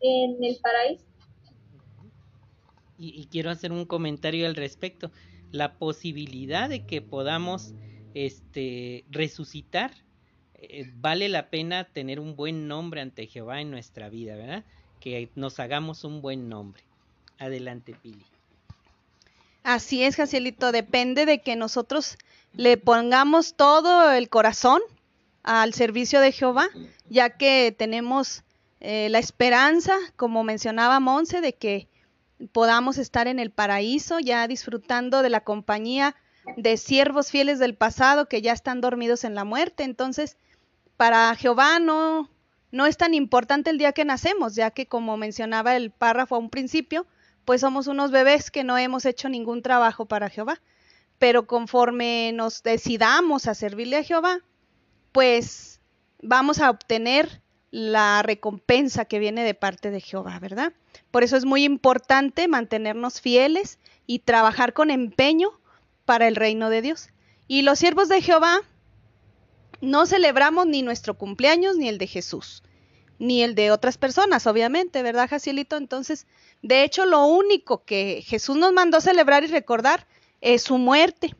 en el paraíso. Y, y, quiero hacer un comentario al respecto. La posibilidad de que podamos este, resucitar, eh, vale la pena tener un buen nombre ante Jehová en nuestra vida, ¿verdad? que nos hagamos un buen nombre. Adelante, Pili. Así es, Jacielito, depende de que nosotros le pongamos todo el corazón al servicio de Jehová, ya que tenemos eh, la esperanza, como mencionaba Monse, de que podamos estar en el paraíso, ya disfrutando de la compañía de siervos fieles del pasado que ya están dormidos en la muerte. Entonces, para Jehová no, no es tan importante el día que nacemos, ya que como mencionaba el párrafo a un principio, pues somos unos bebés que no hemos hecho ningún trabajo para Jehová. Pero conforme nos decidamos a servirle a Jehová, pues vamos a obtener la recompensa que viene de parte de Jehová, ¿verdad? Por eso es muy importante mantenernos fieles y trabajar con empeño para el reino de Dios. Y los siervos de Jehová no celebramos ni nuestro cumpleaños ni el de Jesús, ni el de otras personas, obviamente, ¿verdad, Jacielito? Entonces, de hecho, lo único que Jesús nos mandó celebrar y recordar es su muerte.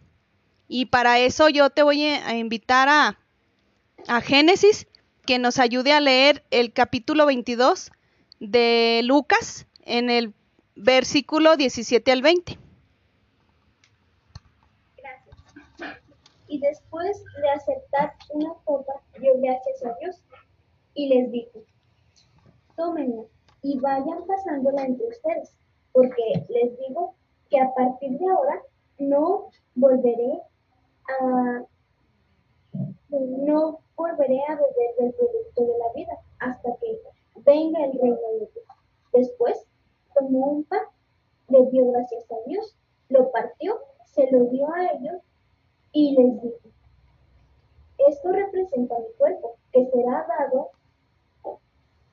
Y para eso yo te voy a invitar a, a Génesis, que nos ayude a leer el capítulo 22 de Lucas en el versículo 17 al 20. y después de aceptar una copa dio gracias a Dios y les dijo, tómenla y vayan pasándola entre ustedes, porque les digo que a partir de ahora no volveré a no volveré a beber del producto de la vida hasta que venga el reino de Dios. Después tomó un pan, le dio gracias a Dios, lo partió, se lo dio a ellos y les dijo, esto representa mi cuerpo, que será dado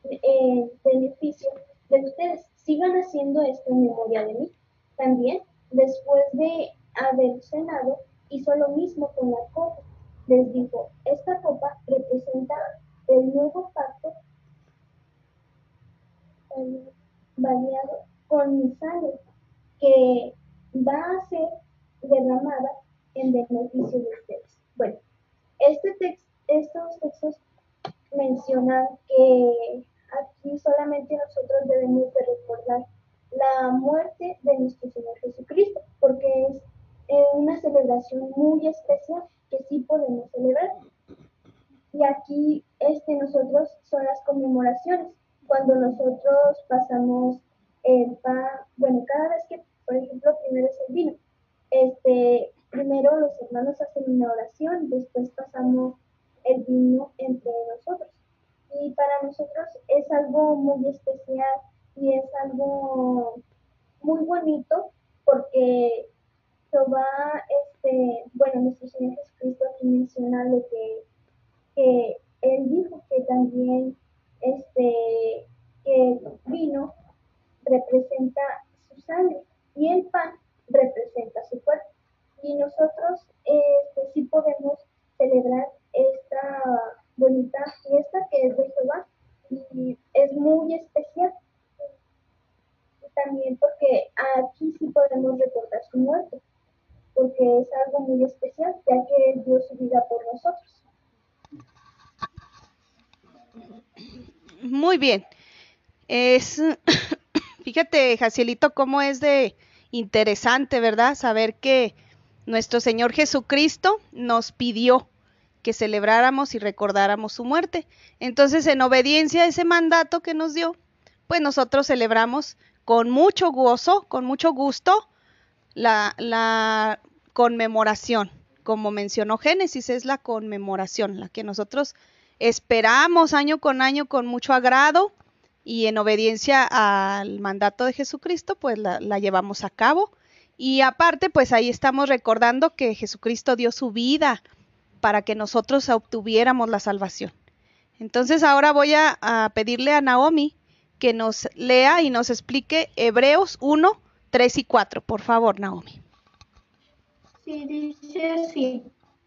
en beneficio de ustedes. Sigan haciendo esto en memoria de mí. También, después de haber cenado, hizo lo mismo con la copa. Les dijo, esta copa representa el nuevo pacto variado con mi sangre, que va a ser derramada en beneficio de ustedes. Bueno, este estos textos mencionan que aquí solamente nosotros debemos de recordar la muerte de nuestro Señor Jesucristo, porque es eh, una celebración muy especial que sí podemos celebrar. Y aquí este, nosotros son las conmemoraciones, cuando nosotros pasamos el pan, bueno, cada vez que, por ejemplo, primero es el vino, este, primero los hermanos hacen una oración, después pasamos el vino entre nosotros. Y para nosotros es algo muy especial y es algo muy bonito porque Jehová, este, bueno, nuestro Señor Jesucristo aquí menciona lo que, que Él dijo que también este, que el vino representa su sangre y el pan representa su cuerpo. Y nosotros este, sí podemos celebrar esta bonita fiesta que es de Jehová y es muy especial. También porque aquí sí podemos recordar su muerte, porque es algo muy especial, ya que dio su vida por nosotros. Muy bien. Es, fíjate, Jacielito, cómo es de interesante, ¿verdad? Saber que nuestro Señor Jesucristo nos pidió celebráramos y recordáramos su muerte. Entonces, en obediencia a ese mandato que nos dio, pues nosotros celebramos con mucho gozo, con mucho gusto, la, la conmemoración. Como mencionó Génesis, es la conmemoración, la que nosotros esperamos año con año con mucho agrado y en obediencia al mandato de Jesucristo, pues la, la, llevamos a cabo. Y aparte, pues ahí estamos recordando que Jesucristo dio su vida para que nosotros obtuviéramos la salvación. Entonces ahora voy a, pedirle a Naomi que nos lea y nos explique Hebreos 1, 3 y 4. Por favor, Naomi. Sí, dice así.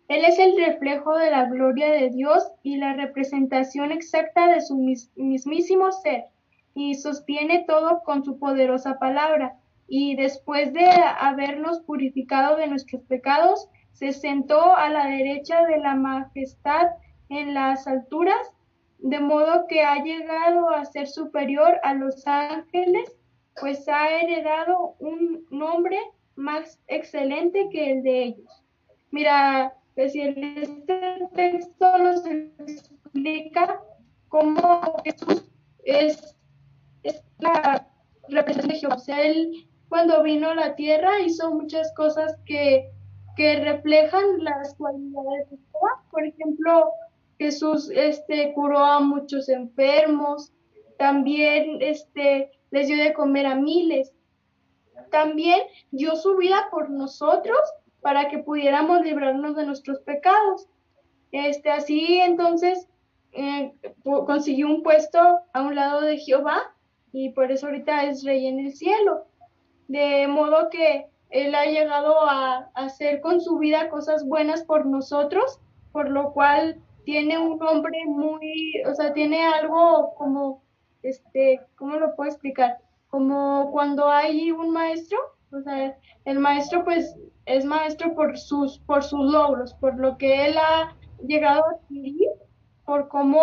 Él es el reflejo de la gloria de Dios y la representación exacta de su mismísimo ser, y sostiene todo con su poderosa palabra. Y después de habernos purificado de nuestros pecados, se sentó a la derecha de la majestad en las alturas, de modo que ha llegado a ser superior a los ángeles, pues ha heredado un nombre más excelente que el de ellos. Mira, que si este texto nos explica cómo Jesús es, es la representación de Jehová. él cuando vino a la tierra hizo muchas cosas que, que reflejan las cualidades de Jehová. Por ejemplo, Jesús este, curó a muchos enfermos, también este, les dio de comer a miles, también dio su vida por nosotros para que pudiéramos librarnos de nuestros pecados. Este, así entonces eh, consiguió un puesto a un lado de Jehová y por eso ahorita es rey en el cielo. De modo que él ha llegado a, hacer con su vida cosas buenas por nosotros, por lo cual tiene un nombre muy, o sea, tiene algo como, este, ¿cómo lo puedo explicar? Como cuando hay un maestro, o sea, el maestro pues es maestro por sus, por sus logros, por lo que él ha llegado a adquirir, por cómo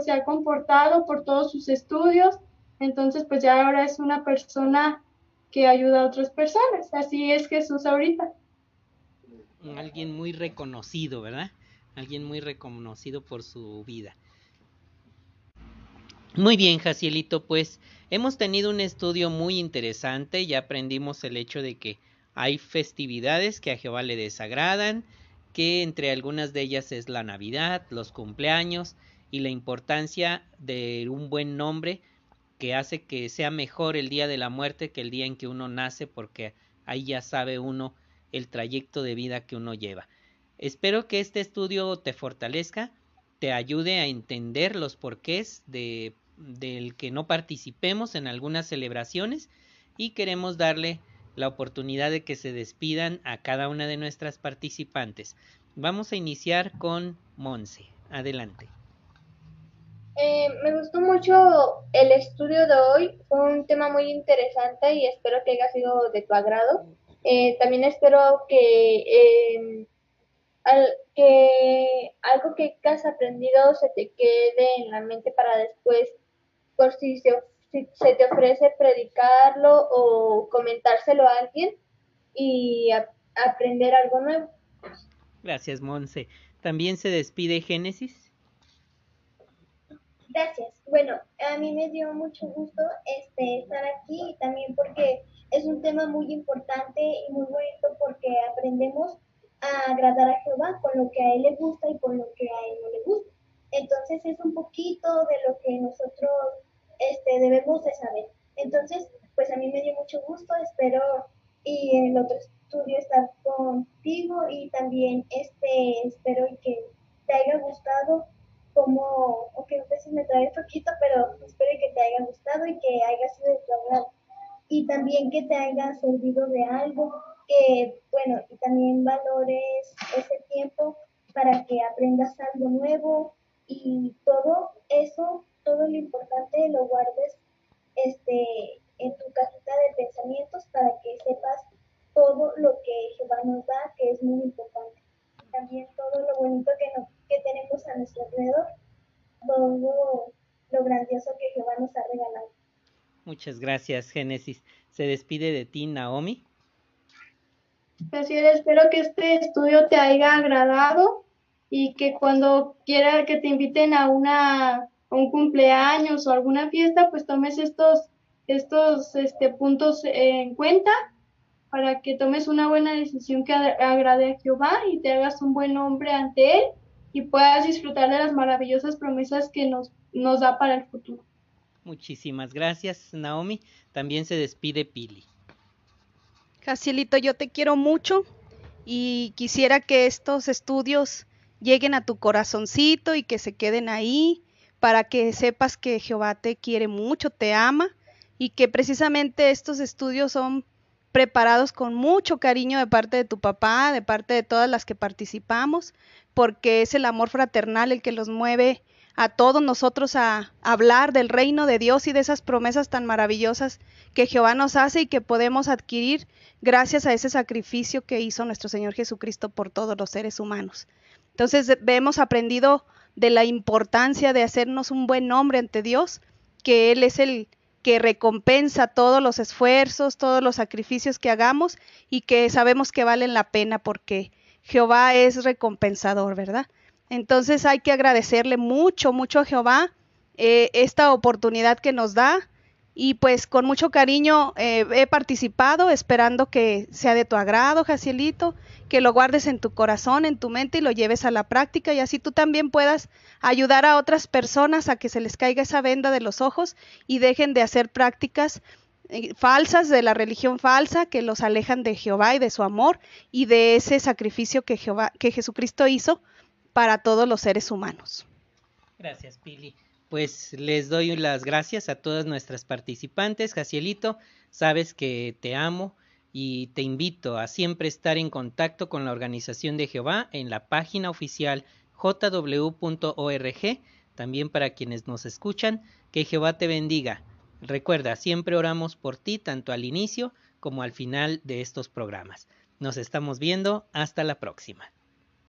se ha comportado, por todos sus estudios. Entonces, pues ya ahora es una persona que ayuda a otras personas. Así es Jesús ahorita. Alguien muy reconocido, ¿verdad? Alguien muy reconocido por su vida. Muy bien, Jacielito, pues hemos tenido un estudio muy interesante, ya aprendimos el hecho de que hay festividades que a Jehová le desagradan, que entre algunas de ellas es la Navidad, los cumpleaños y la importancia de un buen nombre que hace que sea mejor el día de la muerte que el día en que uno nace porque ahí ya sabe uno el trayecto de vida que uno lleva. Espero que este estudio te fortalezca, te ayude a entender los porqués de del que no participemos en algunas celebraciones y queremos darle la oportunidad de que se despidan a cada una de nuestras participantes. Vamos a iniciar con Monse. Adelante. Eh, me gustó mucho el estudio de hoy, fue un tema muy interesante y espero que haya sido de tu agrado. Eh, también espero que, eh, que algo que has aprendido se te quede en la mente para después, por si se, si se te ofrece predicarlo o comentárselo a alguien y aprender algo nuevo. Gracias, Monse. También se despide Génesis. Gracias. Bueno, a mí me dio mucho gusto este, estar aquí y también porque es un tema muy importante y muy bonito porque aprendemos a agradar a Jehová con lo que a Él le gusta y con lo que a Él no le gusta. Entonces es un poquito de lo que nosotros este, debemos de saber. Entonces, pues a mí me dio mucho gusto, espero y en el otro estudio estar contigo y también este, espero que te haya gustado como, aunque a veces me trae poquito, pero espero que te haya gustado y que haya sido de tu agrado. Y también que te haya servido de algo, que, bueno, y también valores ese tiempo para que aprendas algo nuevo y todo eso, todo lo importante lo guardes este, en tu cajita de pensamientos para que sepas todo lo que Jehová nos da, que es muy importante. También todo lo bonito que, que tenemos a nuestro alrededor, todo lo grandioso que Jehová nos ha regalado. Muchas gracias, Génesis. Se despide de ti, Naomi. Así espero que este estudio te haya agradado y que cuando quiera que te inviten a una un cumpleaños o alguna fiesta, pues tomes estos estos este, puntos en cuenta para que tomes una buena decisión que agrade a Jehová y te hagas un buen hombre ante Él y puedas disfrutar de las maravillosas promesas que nos, nos da para el futuro. Muchísimas gracias, Naomi. También se despide Pili. Jacielito, yo te quiero mucho y quisiera que estos estudios lleguen a tu corazoncito y que se queden ahí para que sepas que Jehová te quiere mucho, te ama y que precisamente estos estudios son preparados con mucho cariño de parte de tu papá, de parte de todas las que participamos, porque es el amor fraternal el que los mueve a todos nosotros a hablar del reino de Dios y de esas promesas tan maravillosas que Jehová nos hace y que podemos adquirir gracias a ese sacrificio que hizo nuestro Señor Jesucristo por todos los seres humanos. Entonces hemos aprendido de la importancia de hacernos un buen nombre ante Dios, que Él es el que recompensa todos los esfuerzos, todos los sacrificios que hagamos y que sabemos que valen la pena porque Jehová es recompensador, ¿verdad? Entonces hay que agradecerle mucho, mucho a Jehová eh, esta oportunidad que nos da y pues con mucho cariño eh, he participado esperando que sea de tu agrado, Jacielito, que lo guardes en tu corazón, en tu mente y lo lleves a la práctica y así tú también puedas ayudar a otras personas a que se les caiga esa venda de los ojos y dejen de hacer prácticas eh, falsas de la religión falsa que los alejan de Jehová y de su amor y de ese sacrificio que Jehová que Jesucristo hizo para todos los seres humanos. Gracias, Pili. Pues les doy las gracias a todas nuestras participantes. Jacielito, sabes que te amo y te invito a siempre estar en contacto con la Organización de Jehová en la página oficial jw.org. También para quienes nos escuchan, que Jehová te bendiga. Recuerda, siempre oramos por ti tanto al inicio como al final de estos programas. Nos estamos viendo. Hasta la próxima.